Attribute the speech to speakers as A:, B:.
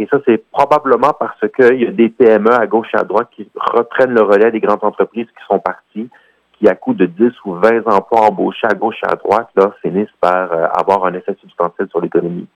A: Et ça, c'est probablement parce qu'il y a des PME à gauche et à droite qui reprennent le relais des grandes entreprises qui sont parties, qui à coup de 10 ou 20 emplois embauchés à gauche et à droite, là, finissent par euh, avoir un effet substantiel sur l'économie.